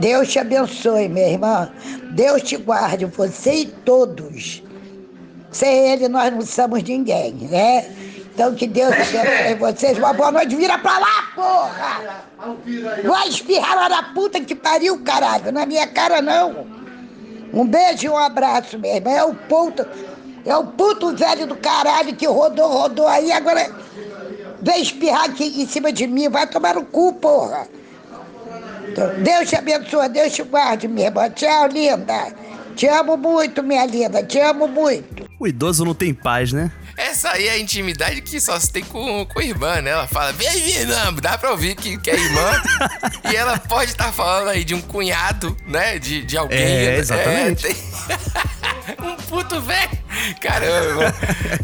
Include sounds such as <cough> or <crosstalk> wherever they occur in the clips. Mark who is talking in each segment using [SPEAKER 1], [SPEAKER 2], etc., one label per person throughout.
[SPEAKER 1] Deus te abençoe, minha irmã. Deus te guarde, você e todos. Sem ele, nós não somos ninguém, né? Então, que Deus abençoe <laughs> vocês. Uma boa noite. Vira pra lá, porra! Vai espirrar lá na puta que pariu, caralho. Na minha cara, não. Um beijo e um abraço, minha irmã. É o puto, é o puto velho do caralho que rodou, rodou aí, agora vem espirrar aqui em cima de mim. Vai tomar no cu, porra. Deus te abençoe, Deus te guarde, minha irmã. Tchau, linda. Te amo muito, minha linda. Te amo muito.
[SPEAKER 2] O idoso não tem paz, né?
[SPEAKER 3] Essa aí é a intimidade que só se tem com, com a irmã, né? Ela fala, vem aí, irmã, dá pra ouvir que, que é irmã. <laughs> e ela pode estar tá falando aí de um cunhado, né? De, de alguém.
[SPEAKER 2] É, exatamente. É, tem... <laughs>
[SPEAKER 3] um puto velho. Caramba,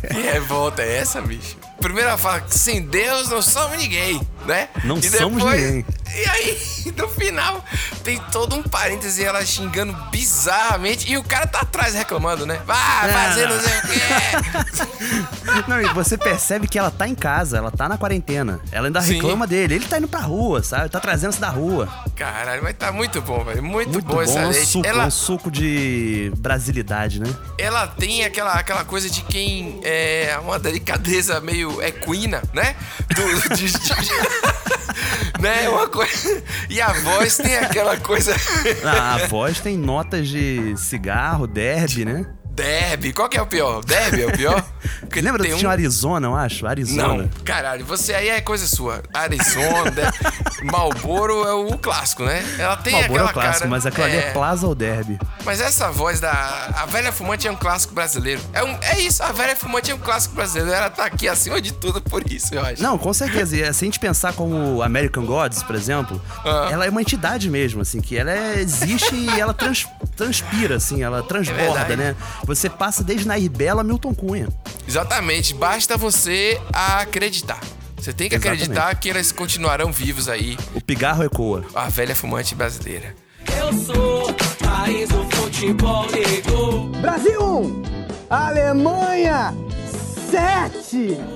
[SPEAKER 3] que revolta é essa, bicho? Primeiro ela fala que sem Deus não somos ninguém, né?
[SPEAKER 2] Não e somos depois, ninguém.
[SPEAKER 3] E aí, <laughs> no final, tem todo um parêntese ela xingando bizarramente e o cara tá atrás reclamando, né? Vai fazer não sei o quê. <laughs>
[SPEAKER 2] Não, e você percebe que ela tá em casa, ela tá na quarentena. Ela ainda Sim. reclama dele. Ele tá indo pra rua, sabe? Tá trazendo-se da rua.
[SPEAKER 3] Caralho, mas tá muito bom, velho. Muito,
[SPEAKER 2] muito
[SPEAKER 3] bom,
[SPEAKER 2] bom
[SPEAKER 3] essa
[SPEAKER 2] é um
[SPEAKER 3] leite.
[SPEAKER 2] Suco,
[SPEAKER 3] ela...
[SPEAKER 2] um suco de brasilidade, né?
[SPEAKER 3] Ela tem aquela, aquela coisa de quem é uma delicadeza meio equina, né? Do, de, de, <laughs> né? Uma coisa. <laughs> E a voz tem aquela coisa. <laughs>
[SPEAKER 2] Ah, a voz tem notas de cigarro, derby, né?
[SPEAKER 3] Derby. Qual que é o pior? Derby é o pior?
[SPEAKER 2] Porque Lembra que um... tinha um Arizona, eu acho? Arizona.
[SPEAKER 3] Não, caralho, você aí é coisa sua. Arizona, <laughs> Malboro é o clássico, né? Ela tem
[SPEAKER 2] Malboro
[SPEAKER 3] aquela
[SPEAKER 2] é o clássico,
[SPEAKER 3] cara...
[SPEAKER 2] mas aquela é... ali é Plaza ou Derby?
[SPEAKER 3] Mas essa voz da... A Velha Fumante é um clássico brasileiro. É, um... é isso, a Velha Fumante é um clássico brasileiro. Ela tá aqui acima de tudo por isso, eu acho.
[SPEAKER 2] Não, com certeza. E se a gente pensar como American Gods, por exemplo, ah. ela é uma entidade mesmo, assim, que ela é... existe e ela trans... transpira, assim, ela transborda, é né? Você passa desde Nair Bela a Milton Cunha.
[SPEAKER 3] Exatamente, basta você acreditar. Você tem que Exatamente. acreditar que eles continuarão vivos aí.
[SPEAKER 2] O pigarro ecoa.
[SPEAKER 3] A velha fumante brasileira.
[SPEAKER 4] Eu sou país do futebol negro.
[SPEAKER 5] Brasil 1, Alemanha 7.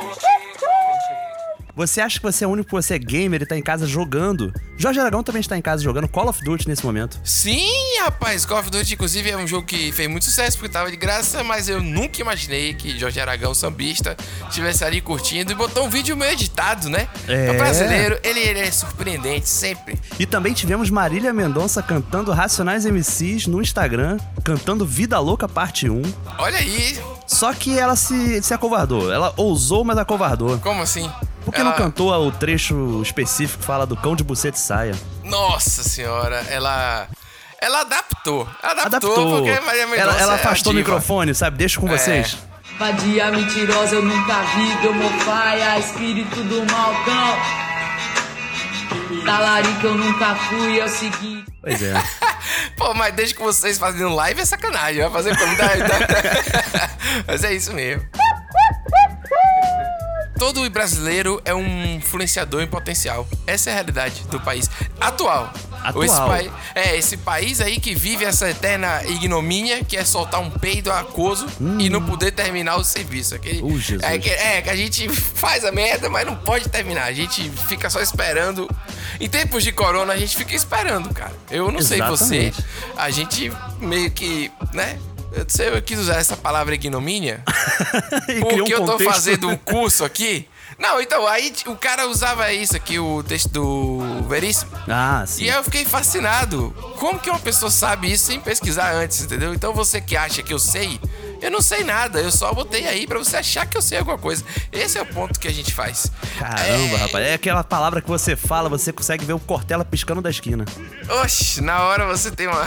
[SPEAKER 2] Você acha que você é único porque você é gamer e tá em casa jogando? Jorge Aragão também está em casa jogando Call of Duty nesse momento.
[SPEAKER 3] Sim, rapaz, Call of Duty, inclusive, é um jogo que fez muito sucesso porque tava de graça, mas eu nunca imaginei que Jorge Aragão, sambista, estivesse ali curtindo e botou um vídeo meio editado, né? É. O brasileiro, ele, ele é surpreendente sempre.
[SPEAKER 2] E também tivemos Marília Mendonça cantando Racionais MCs no Instagram, cantando Vida Louca Parte 1.
[SPEAKER 3] Olha aí.
[SPEAKER 2] Só que ela se, se acovardou. Ela ousou, mas acovardou.
[SPEAKER 3] Como assim?
[SPEAKER 2] Por que ela... não cantou o trecho específico que fala do cão de buceta e saia?
[SPEAKER 3] Nossa senhora, ela. Ela adaptou. Adaptou, adaptou. porque Maria
[SPEAKER 2] Ela, ela
[SPEAKER 3] é
[SPEAKER 2] afastou o microfone, sabe? Deixa com é. vocês.
[SPEAKER 4] Vadia mentirosa, eu nunca vi. Domofaia, espírito do malcão. Talarica eu nunca fui, é o seguinte.
[SPEAKER 2] Pois é. <laughs>
[SPEAKER 3] Pô, mas desde que vocês fazendo live é sacanagem. Vai fazer como? <laughs> mas é isso mesmo todo brasileiro é um influenciador em potencial. Essa é a realidade do país atual.
[SPEAKER 2] Atual.
[SPEAKER 3] Esse é, esse país aí que vive essa eterna ignomínia, que é soltar um peido aquoso hum. e não poder terminar o serviço. Aquele,
[SPEAKER 2] uh,
[SPEAKER 3] é, que, é, que a gente faz a merda, mas não pode terminar. A gente fica só esperando. Em tempos de corona, a gente fica esperando, cara. Eu não Exatamente. sei você. A gente meio que, né? Eu, quis usar essa palavra ignomínia <laughs> porque um eu tô fazendo um <laughs> curso aqui. Não, então, aí o cara usava isso aqui, o texto do Veríssimo.
[SPEAKER 2] Ah, sim.
[SPEAKER 3] E aí eu fiquei fascinado. Como que uma pessoa sabe isso sem pesquisar antes, entendeu? Então você que acha que eu sei, eu não sei nada, eu só botei aí para você achar que eu sei alguma coisa. Esse é o ponto que a gente faz.
[SPEAKER 2] Caramba, é... rapaz. É aquela palavra que você fala, você consegue ver o Cortella piscando da esquina.
[SPEAKER 3] Oxe, na hora você tem uma.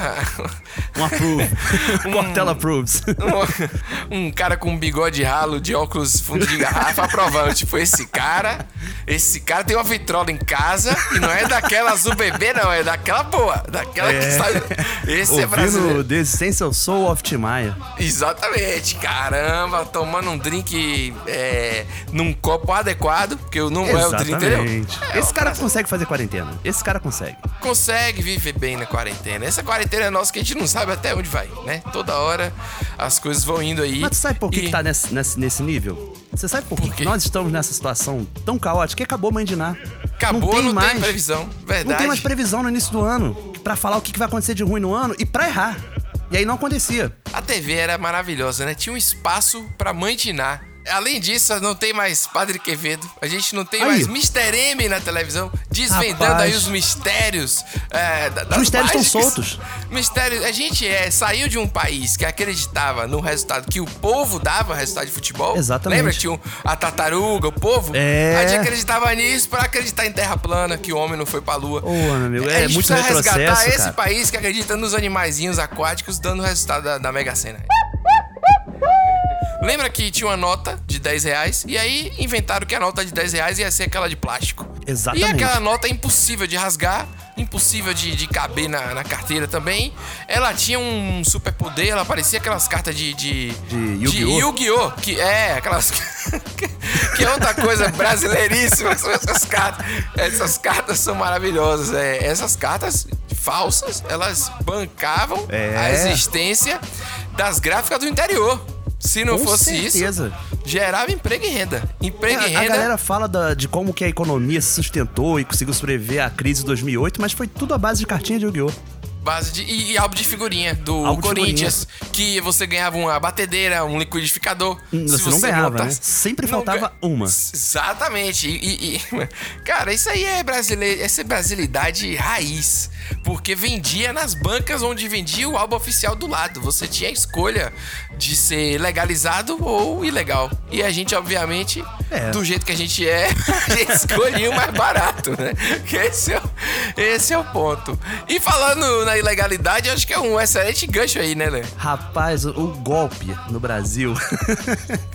[SPEAKER 2] um approve. <laughs> um... Cortella approves.
[SPEAKER 3] um, um cara com um bigode ralo de óculos fundo de garrafa aprovando. Tipo, esse cara. Esse cara tem uma vitrola em casa e não é daquela azul bebê, não, é daquela boa. Daquela é. que sai. Esse
[SPEAKER 2] Ouvindo
[SPEAKER 3] é brasileiro.
[SPEAKER 2] The Essential Soul of Timaya.
[SPEAKER 3] Exatamente cacete, caramba, tomando um drink é, num copo adequado, porque não é o drink, entendeu?
[SPEAKER 2] É, Esse cara consegue fazer quarentena. Esse cara consegue.
[SPEAKER 3] Consegue viver bem na quarentena. Essa quarentena é nossa que a gente não sabe até onde vai, né? Toda hora as coisas vão indo aí.
[SPEAKER 2] Mas tu sabe por que,
[SPEAKER 3] e...
[SPEAKER 2] que tá nesse, nesse, nesse nível? Você sabe por, por que nós estamos nessa situação tão caótica que acabou Mandinar?
[SPEAKER 3] Acabou, não tem, não mais, tem previsão. Verdade.
[SPEAKER 2] Não tem mais previsão no início do ano para falar o que vai acontecer de ruim no ano e para errar. E aí não acontecia.
[SPEAKER 3] A TV era maravilhosa, né? Tinha um espaço para mantinar. Além disso, não tem mais Padre Quevedo. A gente não tem aí. mais Mr. M na televisão, desvendando Rapaz. aí os mistérios. É,
[SPEAKER 2] os mistérios estão soltos.
[SPEAKER 3] Mistérios. A gente é, saiu de um país que acreditava no resultado que o povo dava, resultado de futebol.
[SPEAKER 2] Exatamente.
[SPEAKER 3] Lembra que tinha a tartaruga, o povo?
[SPEAKER 2] É.
[SPEAKER 3] A gente acreditava nisso para acreditar em terra plana, que o homem não foi pra lua.
[SPEAKER 2] Ô, oh, meu amigo, é, é muito retrocesso, resgatar
[SPEAKER 3] esse país que acredita nos animaizinhos aquáticos dando o resultado da, da Mega Sena. Lembra que tinha uma nota de 10 reais e aí inventaram que a nota de 10 reais ia ser aquela de plástico.
[SPEAKER 2] Exatamente.
[SPEAKER 3] E aquela nota é impossível de rasgar, impossível de, de caber na, na carteira também. Ela tinha um superpoder, ela parecia aquelas cartas de. De,
[SPEAKER 2] de Yu-Gi-Oh!
[SPEAKER 3] Yu-Gi-Oh! Que é, aquelas. <laughs> que é outra coisa brasileiríssima. Essas cartas, essas cartas são maravilhosas. É, essas cartas falsas, elas bancavam
[SPEAKER 2] é.
[SPEAKER 3] a existência das gráficas do interior. Se não
[SPEAKER 2] Com
[SPEAKER 3] fosse
[SPEAKER 2] certeza.
[SPEAKER 3] isso, gerava emprego e renda. Emprego
[SPEAKER 2] é,
[SPEAKER 3] e renda.
[SPEAKER 2] A galera fala da, de como que a economia se sustentou e conseguiu sobreviver à crise de 2008, mas foi tudo à base de cartinha de Yu-Gi-Oh!
[SPEAKER 3] Base de, e, e, álbum de figurinha do
[SPEAKER 2] álbum
[SPEAKER 3] Corinthians, figurinha. que você ganhava uma batedeira, um liquidificador.
[SPEAKER 2] Hum, você, você não ganhava, montasse, né? Sempre faltava uma.
[SPEAKER 3] Exatamente. E, e, <laughs> cara, isso aí é brasileiro, essa é brasilidade raiz. Porque vendia nas bancas onde vendia o álbum oficial do lado. Você tinha a escolha de ser legalizado ou ilegal. E a gente, obviamente, é. do jeito que a gente é, a <laughs> gente escolhia o mais barato, né? <laughs> Esse é, o, esse é o ponto. E falando na ilegalidade, acho que é um excelente gancho aí, né, Lê?
[SPEAKER 2] Rapaz, o, golpe no Brasil. <laughs>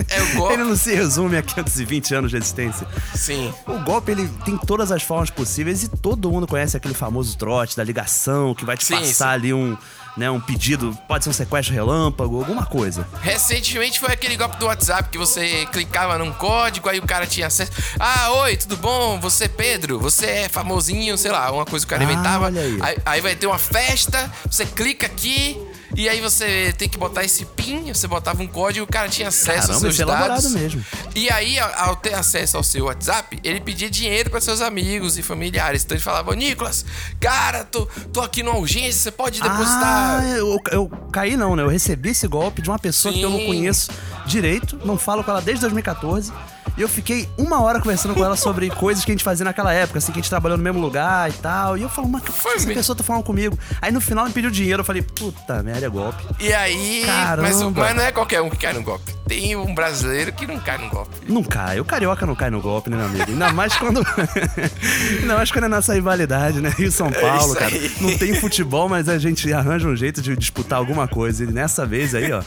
[SPEAKER 3] É o golpe.
[SPEAKER 2] ele não se resume a 520 anos de existência.
[SPEAKER 3] Sim.
[SPEAKER 2] O golpe, ele tem todas as formas possíveis e todo mundo conhece aquele famoso trote da ligação que vai te sim, passar sim. ali um né, um pedido, pode ser um sequestro relâmpago, alguma coisa.
[SPEAKER 3] Recentemente foi aquele golpe do WhatsApp que você clicava num código, aí o cara tinha acesso. Ah, oi, tudo bom? Você é Pedro? Você é famosinho, sei lá, uma coisa que o cara ah, inventava.
[SPEAKER 2] Aí.
[SPEAKER 3] Aí, aí vai ter uma festa, você clica aqui, e aí você tem que botar esse PIN, você botava um código, o cara tinha acesso
[SPEAKER 2] Caramba,
[SPEAKER 3] aos seus
[SPEAKER 2] é
[SPEAKER 3] dados.
[SPEAKER 2] mesmo.
[SPEAKER 3] E aí, ao ter acesso ao seu WhatsApp, ele pedia dinheiro para seus amigos e familiares. Então ele falava, Nicolas, cara, tô, tô aqui numa urgência, você pode depositar.
[SPEAKER 2] Ah, eu, eu caí não, né? Eu recebi esse golpe de uma pessoa Sim. que eu não conheço direito, não falo com ela desde 2014. E eu fiquei uma hora conversando com ela sobre <laughs> coisas que a gente fazia naquela época, assim, que a gente trabalhou no mesmo lugar e tal. E eu falo, mas que essa mesmo. pessoa tá falando comigo? Aí no final me pediu dinheiro, eu falei, puta merda, é golpe.
[SPEAKER 3] E aí.
[SPEAKER 2] Caramba.
[SPEAKER 3] Mas, mas não é qualquer um que cai no golpe. Tem um brasileiro que não cai no golpe.
[SPEAKER 2] Não cai. O carioca não cai no golpe, né, meu amigo? Ainda mais quando. <laughs> Ainda mais quando é nossa rivalidade, né? Rio São Paulo, é cara. Não tem futebol, mas a gente arranja um jeito de disputar alguma coisa. E nessa vez aí, ó.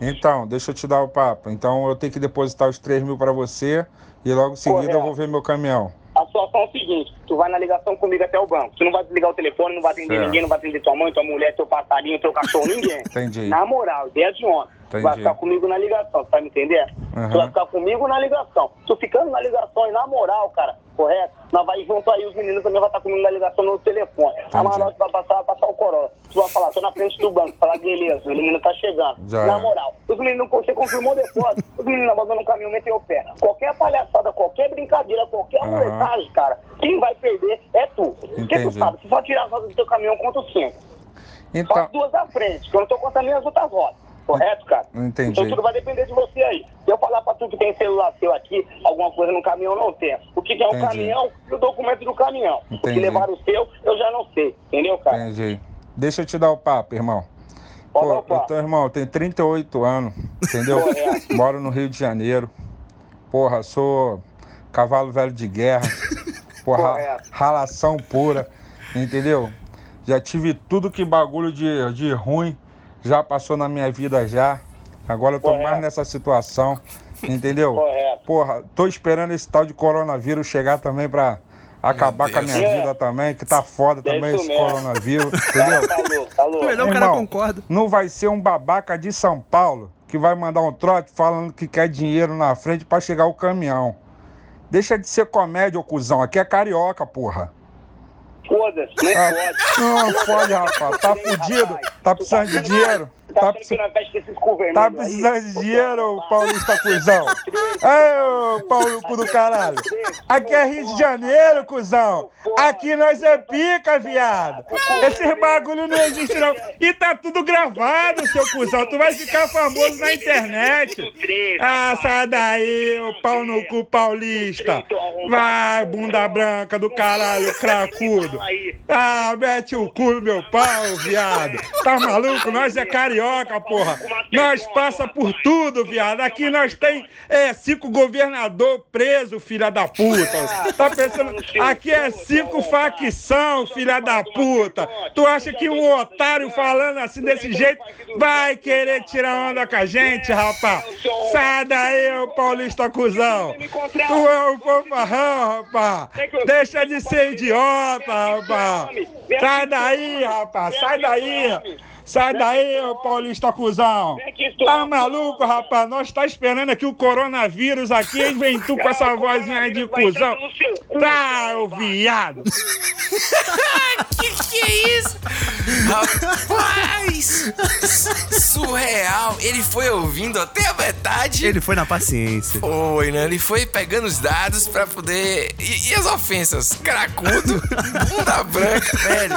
[SPEAKER 6] Então, deixa eu te dar o papo. Então eu tenho que depositar os 3 mil para você e logo em seguida Correto. eu vou ver meu caminhão.
[SPEAKER 7] A situação é o seguinte, tu vai na ligação comigo até o banco. Tu não vai desligar o telefone, não vai atender certo. ninguém, não vai atender tua mãe, tua mulher, teu passarinho, teu cachorro, ninguém. <laughs>
[SPEAKER 6] Entendi.
[SPEAKER 7] Na moral, ideia de ontem. Tu vai ficar comigo na ligação, vai me entender? Uhum. Tu vai ficar comigo na ligação. Tu ficando na ligação e na moral, cara, correto? Nós vai junto aí, os meninos também vão estar comigo na ligação no telefone. Entendi. A Manote vai passar, vai passar o Corolla. Tu vai falar, tô na frente do banco, falar, beleza, o menino tá chegando. Já. Na moral, os meninos, você confirmou depois, os meninos abandonam o caminho, meteu o pé. Qualquer palhaçada, qualquer brincadeira, qualquer uhum. molecagem, cara, quem vai perder é tu. Porque tu sabe, se só tirar as rodas do teu caminhão, conta cinco. Então... Só duas à frente, que eu não tô contando nem as outras rodas. Correto, cara?
[SPEAKER 6] Entendi.
[SPEAKER 7] Então tudo vai depender de você aí. Se eu falar pra tu que tem celular seu aqui, alguma coisa no caminhão, não tem. O que, é o caminhão e o documento do caminhão. Entendi. O que levaram o seu, eu já não sei. Entendeu, cara?
[SPEAKER 6] Entendi. Deixa eu te dar o papo, irmão. Pô, tô, irmão, eu tenho 38 anos, entendeu? Moro no Rio de Janeiro. Porra, sou cavalo velho de guerra. Porra, ralação pura, entendeu? Já tive tudo que bagulho de, de ruim já passou na minha vida já. Agora eu tô Correto. mais nessa situação, entendeu?
[SPEAKER 7] Correto.
[SPEAKER 6] Porra, tô esperando esse tal de coronavírus chegar também pra acabar com a minha vida também, que tá foda é também esse mesmo. coronavírus, <laughs> entendeu?
[SPEAKER 7] Falou, falou.
[SPEAKER 2] Melhor o cara concorda.
[SPEAKER 6] Não vai ser um babaca de São Paulo que que vai mandar um trote falando que quer dinheiro na frente para chegar o caminhão. Deixa de ser comédia, ô cuzão. Aqui é carioca, porra.
[SPEAKER 7] Foda-se, não
[SPEAKER 6] Ah,
[SPEAKER 7] pode.
[SPEAKER 6] Não, pode, rapaz. Tá fudido. Tá precisando de dinheiro. Tá, precis- tá precisando de dinheiro, ô paulista cuzão. Ô Paulo cu do caralho. Aqui é Rio de Janeiro, cuzão. Aqui nós é pica, viado. Esse bagulho não existe, não. E tá tudo gravado, seu cuzão. Tu vai ficar famoso na internet. Ah, sai daí, ô pau no cu paulista. Vai, bunda branca do caralho, cracudo. Ah, mete o cu no meu pau, viado. Tá maluco? Nós é carioca, porra. Nós passa por tudo, viado. Aqui nós tem é, cinco governador preso, filha da puta. Tá pensando? Aqui é cinco facção, filha da puta. Tu acha que um otário falando assim desse jeito vai querer tirar onda com a gente, rapaz? Sai daí, ô paulista cuzão. Tu é um fofarrão, rapaz. Deixa de ser idiota, rapaz. Sai daí, rapaz. Sai daí. Sai daí, ô paulista cuzão. Tá maluco, rapaz? Nós tá esperando aqui o coronavírus aqui e vem tu com essa vozinha aí de cuzão. Tá, ô viado. <laughs>
[SPEAKER 3] que que é isso? Rapaz! <laughs> Surreal! Ele foi ouvindo até a metade.
[SPEAKER 2] Ele foi na paciência.
[SPEAKER 3] Foi, né? Ele foi pegando os dados pra poder. E, e as ofensas? Cracudo, <laughs> bunda branca, velho.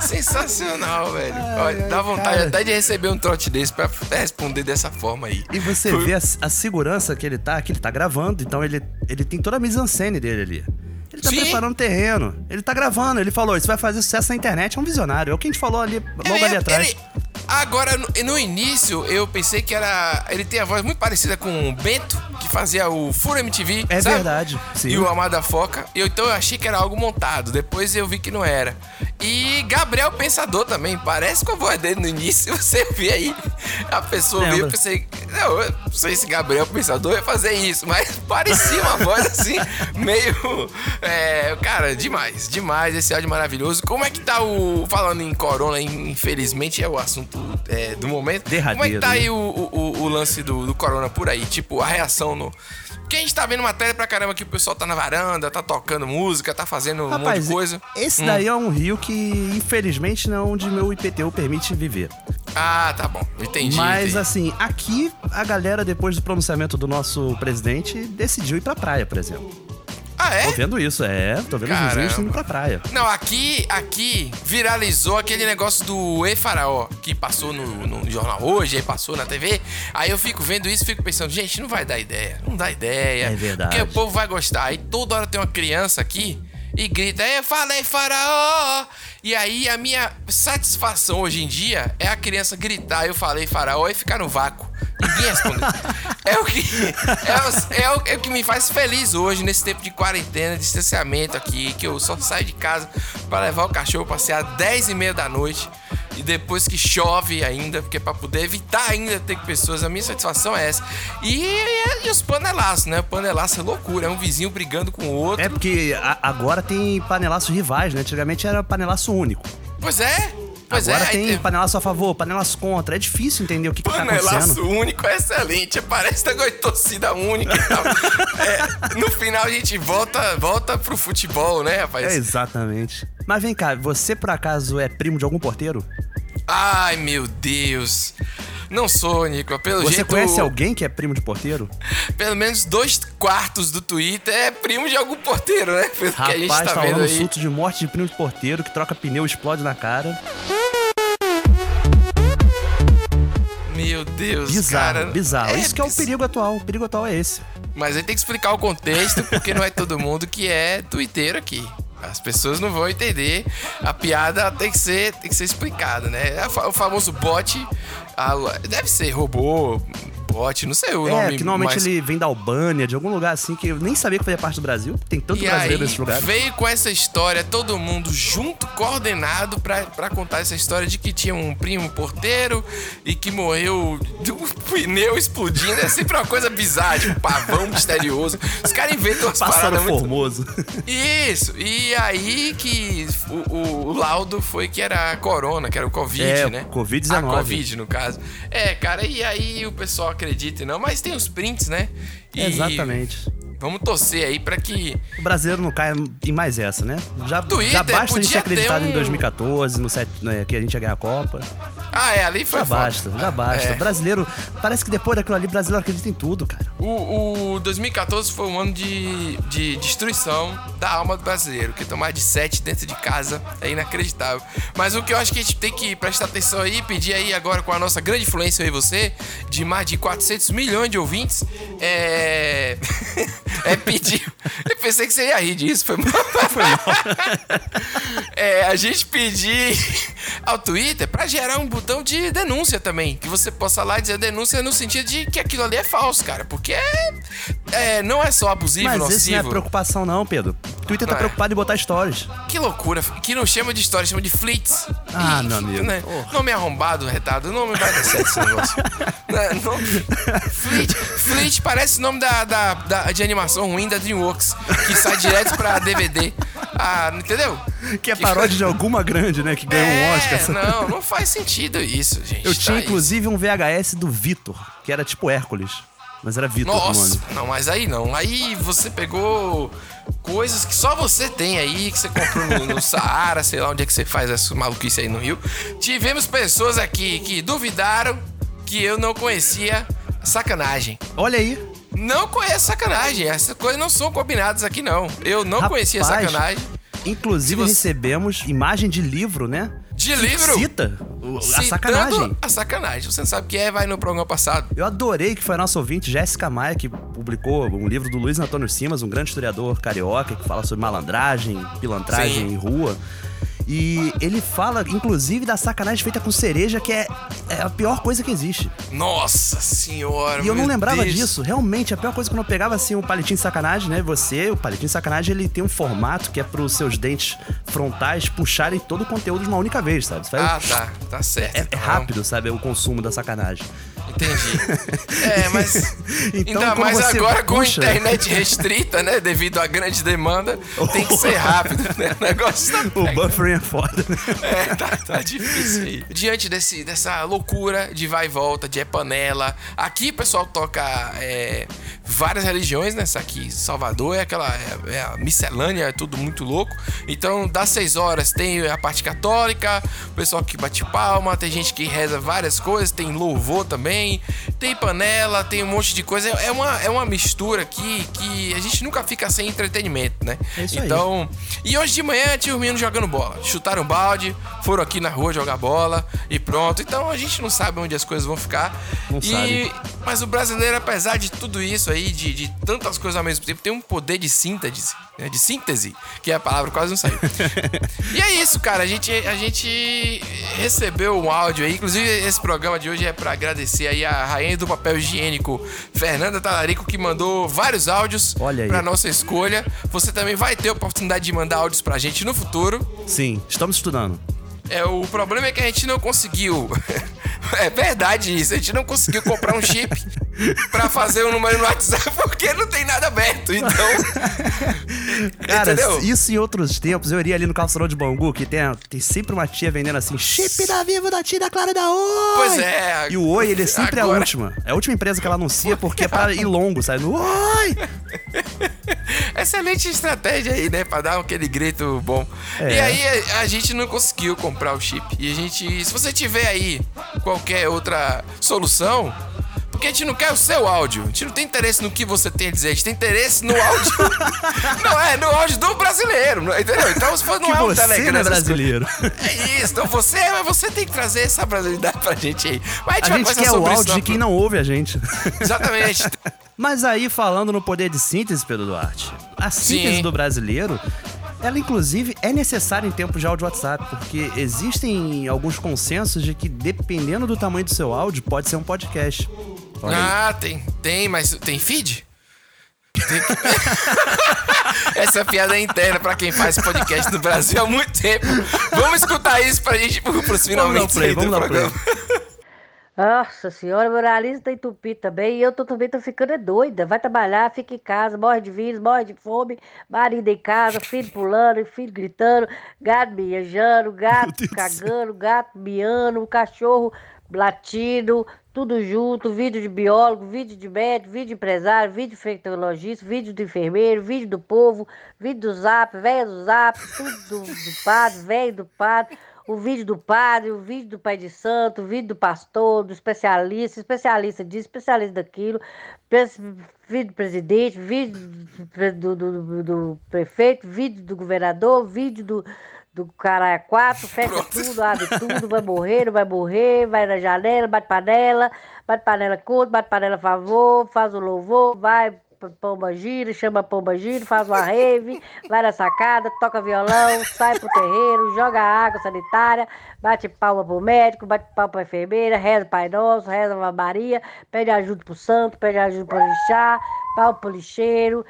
[SPEAKER 3] Sensacional, velho. Olha, dá vontade
[SPEAKER 2] cara.
[SPEAKER 3] até de receber um trote desse pra responder dessa forma aí.
[SPEAKER 2] E você vê a, a segurança que ele tá, que ele tá gravando, então ele, ele tem toda a mise-en-scène dele ali. Ele tá
[SPEAKER 3] Sim.
[SPEAKER 2] preparando o terreno. Ele tá gravando, ele falou, isso vai fazer sucesso na internet, é um visionário. É o que a gente falou ali, logo
[SPEAKER 3] Ele-
[SPEAKER 2] ali atrás.
[SPEAKER 3] ele- agora, no, início, eu pensei que era. Ele tem a voz muito parecida com o Bento, que fazia o Furo MTV.
[SPEAKER 2] É
[SPEAKER 3] sabe?
[SPEAKER 2] verdade, sim.
[SPEAKER 3] E o Amada Foca. Eu, então eu achei que era algo montado. Depois eu vi que não era. E Gabriel Pensador também. Parece com a voz dele no início. <laughs> Você vê aí. A pessoa
[SPEAKER 2] Lembra.
[SPEAKER 3] viu, eu pensei. Não, eu não sei se Gabriel Pensador ia fazer isso, mas <laughs> parecia uma voz assim, meio. É, cara, demais, demais. Esse áudio maravilhoso. Como é que tá o. Falando em corona, infelizmente é o assunto é, do momento. Como é que
[SPEAKER 2] Derradeiro,
[SPEAKER 3] tá
[SPEAKER 2] né?
[SPEAKER 3] aí o, o, o lance do, do corona por aí? Tipo, a reação no. Porque a gente tá vendo matéria pra caramba que o pessoal tá na varanda, tá tocando música, tá fazendo um monte
[SPEAKER 2] Rapaz,
[SPEAKER 3] de coisa.
[SPEAKER 2] esse
[SPEAKER 3] Hum.
[SPEAKER 2] daí é um rio que, infelizmente, não é onde meu IPTU permite viver.
[SPEAKER 3] Ah, tá bom. Entendi.
[SPEAKER 2] Mas,
[SPEAKER 3] entendi.
[SPEAKER 2] assim, aqui a galera, depois do pronunciamento do nosso presidente, decidiu ir pra praia, por exemplo.
[SPEAKER 3] Ah, é?
[SPEAKER 2] Tô vendo isso, é. Tô vendo os
[SPEAKER 3] Caramba.
[SPEAKER 2] vizinhos indo pra praia.
[SPEAKER 3] Não, aqui, aqui viralizou aquele negócio do E Faraó, que passou no, no jornal hoje, aí passou na TV. Aí eu fico vendo isso e fico pensando, gente, não vai dar ideia, não dá ideia.
[SPEAKER 2] É verdade.
[SPEAKER 3] Porque o povo vai gostar. Aí toda hora tem uma criança aqui e grita, eu falei faraó! E aí a minha satisfação hoje em dia é a criança gritar, eu falei faraó e ficar no vácuo. Ninguém responde. <laughs> é, o que, é, o, é, o, é o que me faz feliz hoje, nesse tempo de quarentena, distanciamento aqui, que eu só saio de casa para levar o cachorro passear 10 e meia da noite. E depois que chove ainda, porque para poder evitar ainda ter pessoas, a minha satisfação é essa. E, e os panelaços, né? O panelaço é loucura, é um vizinho brigando com o outro.
[SPEAKER 2] É porque a- agora tem panelaços rivais, né? Antigamente era panelaço único.
[SPEAKER 3] Pois é, pois
[SPEAKER 2] agora
[SPEAKER 3] é. aí
[SPEAKER 2] tem panelaço a favor, panelaço contra. É difícil entender o que, que tá
[SPEAKER 3] Panelaço
[SPEAKER 2] acontecendo.
[SPEAKER 3] único é excelente. Parece negócio de torcida única e tal. <laughs> É, no final a gente volta, volta pro futebol, né, rapaz?
[SPEAKER 2] É, exatamente. Mas vem cá, você por acaso é primo de algum porteiro?
[SPEAKER 3] Ai, meu Deus. Não sou, Nico. Pelo
[SPEAKER 2] Você
[SPEAKER 3] jeito.
[SPEAKER 2] conhece alguém que é primo de porteiro?
[SPEAKER 3] Pelo menos dois quartos do Twitter é primo de algum porteiro, né? Pelo que a gente
[SPEAKER 2] Rapaz,
[SPEAKER 3] tá
[SPEAKER 2] tá
[SPEAKER 3] vendo aí.
[SPEAKER 2] surto de morte de primo de porteiro que troca pneu e explode na cara.
[SPEAKER 3] Meu Deus,
[SPEAKER 2] Bizarro,
[SPEAKER 3] cara.
[SPEAKER 2] bizarro. Isso que é o perigo atual. O perigo atual é esse.
[SPEAKER 3] Mas aí tem que explicar o contexto, porque não é todo mundo que é twitteiro aqui. As pessoas não vão entender. A piada tem que ser, tem que ser explicada, né? Fa- O famoso bot, a- deve ser robô, Watch, não sei o
[SPEAKER 2] é,
[SPEAKER 3] nome.
[SPEAKER 2] É, que normalmente
[SPEAKER 3] mais...
[SPEAKER 2] ele vem da Albânia, de algum lugar assim, que eu nem sabia que fazia parte do Brasil. Tem tanto
[SPEAKER 3] e
[SPEAKER 2] brasileiro
[SPEAKER 3] aí,
[SPEAKER 2] nesse lugar.
[SPEAKER 3] Veio com essa história, todo mundo junto, coordenado, pra, pra contar essa história de que tinha um primo porteiro e que morreu do <laughs> pneu explodindo. É sempre uma coisa bizarra, tipo, pavão misterioso. Os caras inventam
[SPEAKER 2] Pássaro
[SPEAKER 3] paradas
[SPEAKER 2] formoso.
[SPEAKER 3] Muito... Isso. E aí que o, o, o, laudo foi que era a corona, que era o Covid,
[SPEAKER 2] é,
[SPEAKER 3] né?
[SPEAKER 2] Covid-19.
[SPEAKER 3] A Covid, no caso. É, cara, e aí o pessoal acredita não, mas tem os prints, né?
[SPEAKER 2] E Exatamente.
[SPEAKER 3] Vamos torcer aí para que.
[SPEAKER 2] O brasileiro não caia em mais essa, né? Já, Twitter, já basta a gente ter acreditado um... em 2014, no set, né, que a gente ia ganhar a Copa.
[SPEAKER 3] Ah, é, ali foi
[SPEAKER 2] Já foda. basta, já basta. É. Brasileiro, parece que depois daquilo ali, brasileiro acredita em tudo, cara.
[SPEAKER 3] O, o 2014 foi um ano de, de destruição da alma do brasileiro, que tomar de 7 dentro de casa é inacreditável. Mas o que eu acho que a gente tem que prestar atenção aí, pedir aí agora com a nossa grande influência aí, você, de mais de 400 milhões de ouvintes, é. <laughs> é pedir. Eu pensei que você ia rir disso, foi mal. <laughs> Foi mal. é, a gente pedir ao Twitter para gerar um botão de denúncia também. Que você possa lá dizer denúncia no sentido de que aquilo ali é falso, cara. Porque é, é não é só abusivo,
[SPEAKER 2] Mas
[SPEAKER 3] nocivo.
[SPEAKER 2] isso não é preocupação, não, Pedro. O Twitter tá não tá é. preocupado em botar stories.
[SPEAKER 3] Que loucura. Que não chama de stories, chama de fleets.
[SPEAKER 2] Ah, e, meu amigo.
[SPEAKER 3] Né? Oh. Nome arrombado, retado. Não vai dar certo esse negócio. <laughs> não, Fleet, Fleet parece o nome da, da, da, de animação ruim da DreamWorks, que sai direto pra <laughs> DVD. Ah, entendeu?
[SPEAKER 2] Que é paródia de <laughs> alguma grande, né? Que ganhou é, um Oscar.
[SPEAKER 3] Não, não faz sentido isso, gente.
[SPEAKER 2] Eu tinha, tá inclusive, um VHS do Vitor, que era tipo Hércules. Mas era Vitor
[SPEAKER 3] Nossa, não, mas aí não. Aí você pegou coisas que só você tem aí, que você comprou no, no Saara, sei lá onde é que você faz essa maluquice aí no Rio. Tivemos pessoas aqui que duvidaram que eu não conhecia sacanagem.
[SPEAKER 2] Olha aí.
[SPEAKER 3] Não conheço sacanagem. Essas coisas não são combinadas aqui, não. Eu não Rapaz, conhecia sacanagem.
[SPEAKER 2] Inclusive, você... recebemos imagem de livro, né?
[SPEAKER 3] De livro?
[SPEAKER 2] Cita a sacanagem.
[SPEAKER 3] A sacanagem. Você não sabe o que é, vai no programa passado.
[SPEAKER 2] Eu adorei que foi a nossa ouvinte, Jéssica Maia, que publicou um livro do Luiz Antônio Simas, um grande historiador carioca, que fala sobre malandragem, pilantragem Sim. em rua. E ele fala, inclusive, da sacanagem feita com cereja, que é, é a pior coisa que existe.
[SPEAKER 3] Nossa senhora!
[SPEAKER 2] E eu não lembrava Deus. disso. Realmente, a pior coisa quando eu pegava assim o um palitinho de sacanagem, né? Você, o palitinho de sacanagem, ele tem um formato que é para os seus dentes frontais puxarem todo o conteúdo de uma única vez, sabe?
[SPEAKER 3] ah, tá. Tá certo.
[SPEAKER 2] É, é então. rápido, sabe? O consumo da sacanagem.
[SPEAKER 3] Entendi. <laughs> É, mas. então, ainda mais agora com a internet restrita, né? Devido à grande demanda, tem que ser rápido, né? O negócio tá
[SPEAKER 2] O buffering é foda, né?
[SPEAKER 3] É, tá, tá difícil aí. Diante desse, dessa loucura de vai e volta, de é panela. Aqui o pessoal toca é, várias religiões, né? Aqui, Salvador é aquela. É, é a miscelânea, é tudo muito louco. Então, das seis horas tem a parte católica, o pessoal que bate palma, tem gente que reza várias coisas, tem louvor também, tem panela, tem um monte de coisa. É uma, é uma mistura aqui que a gente nunca fica sem entretenimento, né?
[SPEAKER 2] É isso
[SPEAKER 3] então, aí. e hoje de manhã tinha os meninos jogando bola. Chutaram balde, foram aqui na rua jogar bola e pronto. Então a gente não sabe onde as coisas vão ficar.
[SPEAKER 2] Não
[SPEAKER 3] e,
[SPEAKER 2] sabe.
[SPEAKER 3] Mas o brasileiro, apesar de tudo isso aí, de, de tantas coisas ao mesmo tempo, tem um poder de síntese, né? de síntese, que é a palavra quase não saiu. <laughs> e é isso, cara. A gente, a gente recebeu um áudio aí. Inclusive, esse programa de hoje é para agradecer aí a rainha do papel higiênico, Fernanda Talarico, que mandou vários áudios para nossa escolha. Você também vai ter a oportunidade de mandar áudios pra gente no futuro.
[SPEAKER 2] Sim, estamos estudando.
[SPEAKER 3] É, o problema é que a gente não conseguiu. <laughs> <laughs> é verdade isso, a gente não conseguiu comprar um chip <laughs> pra fazer um número no WhatsApp porque não tem nada aberto, então. <laughs>
[SPEAKER 2] Cara, Entendeu? isso em outros tempos, eu iria ali no calçadão de Bangu, que tem, tem sempre uma tia vendendo assim, chip da Vivo, da Tia da Clara da Oi!
[SPEAKER 3] Pois é.
[SPEAKER 2] E o Oi, ele é sempre agora... a última. É a última empresa que ela anuncia porque é pra ir longo, sabe? No Oi!
[SPEAKER 3] Excelente estratégia aí, né? Pra dar aquele grito bom. É. E aí a, a gente não conseguiu comprar o chip. E a gente, se você tiver aí qualquer outra solução, porque a gente não quer o seu áudio. A gente não tem interesse no que você tem a dizer. A gente tem interesse no áudio. <laughs> não, é, no áudio do brasileiro. Entendeu? Então, se for
[SPEAKER 2] não
[SPEAKER 3] é
[SPEAKER 2] um Telegram. Não é brasileiro.
[SPEAKER 3] É isso. Então você, mas você tem que trazer essa brasilidade pra gente aí.
[SPEAKER 2] Mas a gente, a gente quer o áudio de quem não ouve a gente.
[SPEAKER 3] Exatamente. <laughs>
[SPEAKER 2] Mas aí, falando no poder de síntese, Pedro Duarte, a síntese Sim. do brasileiro ela, inclusive, é necessária em tempos de áudio WhatsApp, porque existem alguns consensos de que, dependendo do tamanho do seu áudio, pode ser um podcast.
[SPEAKER 3] ah, tem, tem, mas tem feed? Tem... <laughs> Essa piada é interna pra quem faz podcast no Brasil há muito tempo. Vamos escutar isso pra gente ir pros finalmente
[SPEAKER 2] vamos dar play, vamos dar play.
[SPEAKER 8] Nossa senhora, meu nariz tá entupido também. E eu tô, também tô ficando é doida. Vai trabalhar, fica em casa, morre de vírus, morre de fome, marido em casa, filho pulando, filho gritando, gato miejando, <laughs> gato cagando, gato miando, cachorro latindo, tudo junto, vídeo de biólogo, vídeo de médico, vídeo de empresário, vídeo de infectologista, vídeo do enfermeiro, vídeo do povo, vídeo do zap, velho do zap, tudo do, do padre, velho do padre o vídeo do padre, o vídeo do pai de santo, o vídeo do pastor, do especialista, especialista disso, especialista daquilo, vídeo do presidente, vídeo do, do, do, do prefeito, vídeo do governador, vídeo do, do cara é quatro, fecha tudo, abre tudo, vai morrer, não vai morrer, vai na janela, bate panela, bate panela contra, bate panela a favor, faz o louvor, vai pomba gira, chama pomba gira, faz uma rave, vai na sacada, toca violão, sai pro terreiro, joga água sanitária, bate palma pro médico, bate palma pra enfermeira, reza Pai Nosso, reza a Maria, pede ajuda pro santo, pede ajuda pro lixar, palma pro lixeiro,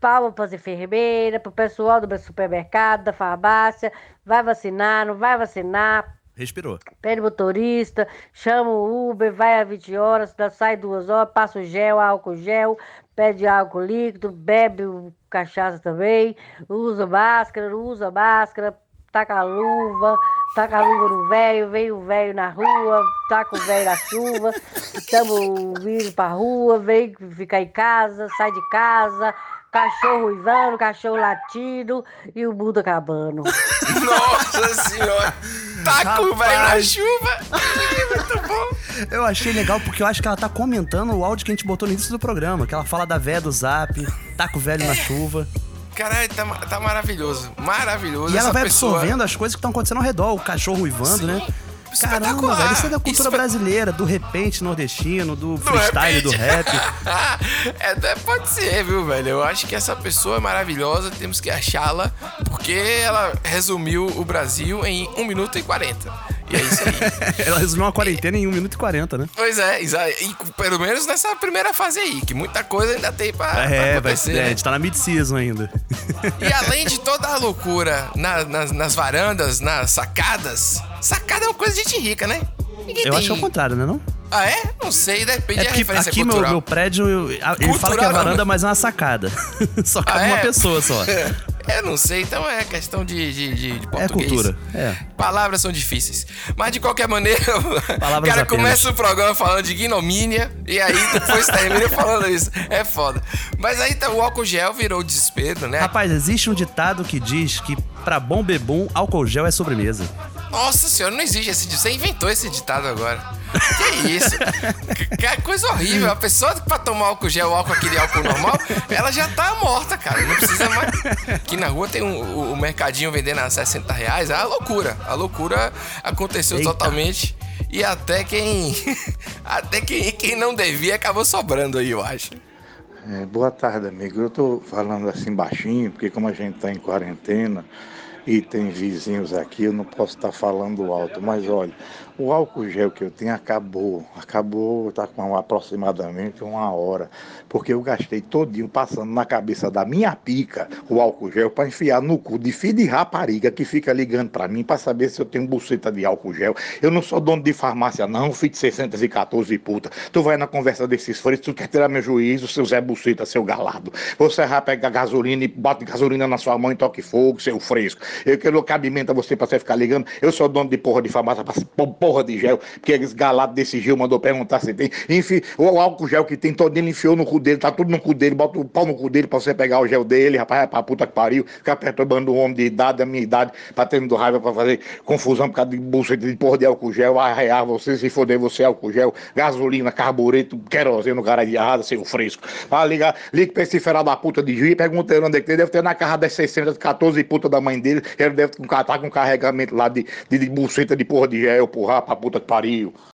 [SPEAKER 8] palma pras enfermeiras, pro pessoal do supermercado, da farmácia, vai vacinar, não vai vacinar,
[SPEAKER 2] Respirou.
[SPEAKER 8] Pede motorista, chama o Uber, vai a 20 horas, sai duas horas, passa o gel, álcool gel, pede álcool líquido, bebe cachaça também, usa máscara, não usa máscara, taca a luva, taca a luva no velho, vem o velho na rua, taca o velho na chuva, <laughs> chama o vírus pra rua, vem ficar em casa, sai de casa, cachorro uivando, cachorro latindo e o mundo acabando. <laughs>
[SPEAKER 3] Nossa senhora! Taca o velho na chuva! Muito bom!
[SPEAKER 2] Eu achei legal porque eu acho que ela tá comentando o áudio que a gente botou no início do programa, que ela fala da véia do zap, taca o velho é. na chuva.
[SPEAKER 3] Caralho, tá, tá maravilhoso. Maravilhoso.
[SPEAKER 2] E ela vai pessoa... absorvendo as coisas que estão acontecendo ao redor, o cachorro uivando, né? Caramba, velho, isso é da cultura brasileira, do repente nordestino, do freestyle, do rap. <laughs>
[SPEAKER 3] é, pode ser, viu, velho? Eu acho que essa pessoa é maravilhosa, temos que achá-la, porque ela resumiu o Brasil em 1 minuto e 40. E é isso aí. <laughs>
[SPEAKER 2] Ela resumiu uma quarentena em 1 minuto e 40, né?
[SPEAKER 3] Pois é, e pelo menos nessa primeira fase aí, que muita coisa ainda tem pra,
[SPEAKER 2] é, pra acontecer. Vai, é, a gente tá na mid-season ainda.
[SPEAKER 3] E além de toda a loucura na, nas, nas varandas, nas sacadas, sacada é uma coisa de gente rica, né?
[SPEAKER 2] Ninguém Eu tem... acho que é o contrário, né não?
[SPEAKER 3] Ah, é? Não sei, depende é
[SPEAKER 2] da referência aqui cultural. Meu, meu prédio, ele fala que é varanda, mas é uma sacada. <laughs> só cabe ah, é? uma pessoa só. <laughs>
[SPEAKER 3] Eu não sei, então é questão de, de, de, de português. É cultura, é. Palavras são difíceis. Mas de qualquer maneira, <laughs> Palavras o cara apenas. começa o programa falando de ignomínia e aí depois termina falando isso. É foda. Mas aí então, o álcool gel virou desespero, né?
[SPEAKER 2] Rapaz, existe um ditado que diz que pra bom bebum, álcool gel é sobremesa.
[SPEAKER 3] Nossa senhora, não existe esse ditado. Você inventou esse ditado agora. Que isso? que coisa horrível. A pessoa pra tomar álcool gel, álcool, aquele álcool normal, ela já tá morta, cara. Não precisa mais. Aqui na rua tem um, o, o mercadinho vendendo a 60 reais. É a loucura. A loucura aconteceu Eita. totalmente. E até quem. <laughs> até quem, quem não devia acabou sobrando aí, eu acho.
[SPEAKER 9] É, boa tarde, amigo. Eu tô falando assim baixinho, porque como a gente tá em quarentena e tem vizinhos aqui, eu não posso estar falando alto, mas olha, o álcool gel que eu tenho acabou, acabou, está com aproximadamente uma hora, porque eu gastei todinho passando na cabeça da minha pica o álcool gel para enfiar no cu de filho de rapariga que fica ligando para mim para saber se eu tenho buceta de álcool gel. Eu não sou dono de farmácia não, filho de 614 puta. Tu vai na conversa desses freios, tu quer tirar meu juízo, seu Zé Buceta, seu galado. Você vai pegar gasolina e bate gasolina na sua mão e toque fogo, seu fresco. Eu quero cabimento a você para você ficar ligando. Eu sou dono de porra de farmácia para porra de gel, porque esse galado desse Gil mandou perguntar se tem. Enfim, o álcool gel que tem todo ele enfiou no cu dele, tá tudo no cu dele, bota o pau no cu dele pra você pegar o gel dele, rapaz, é pra puta que pariu, ficar perturbando o homem de idade, da minha idade, pra tendo raiva pra fazer confusão por causa de bolsa de porra de álcool gel, arrear você, se foder você álcool gel, gasolina, carbureto, querosene cara de arrada, seu fresco. Vai ligar, liga pra esse ferado da puta de e pergunta ele onde é que tem, deve ter na carra das 614 puta da mãe dele, ele deve estar com carregamento lá de, de, de buceta de porra de gel, porra, pra puta que pariu.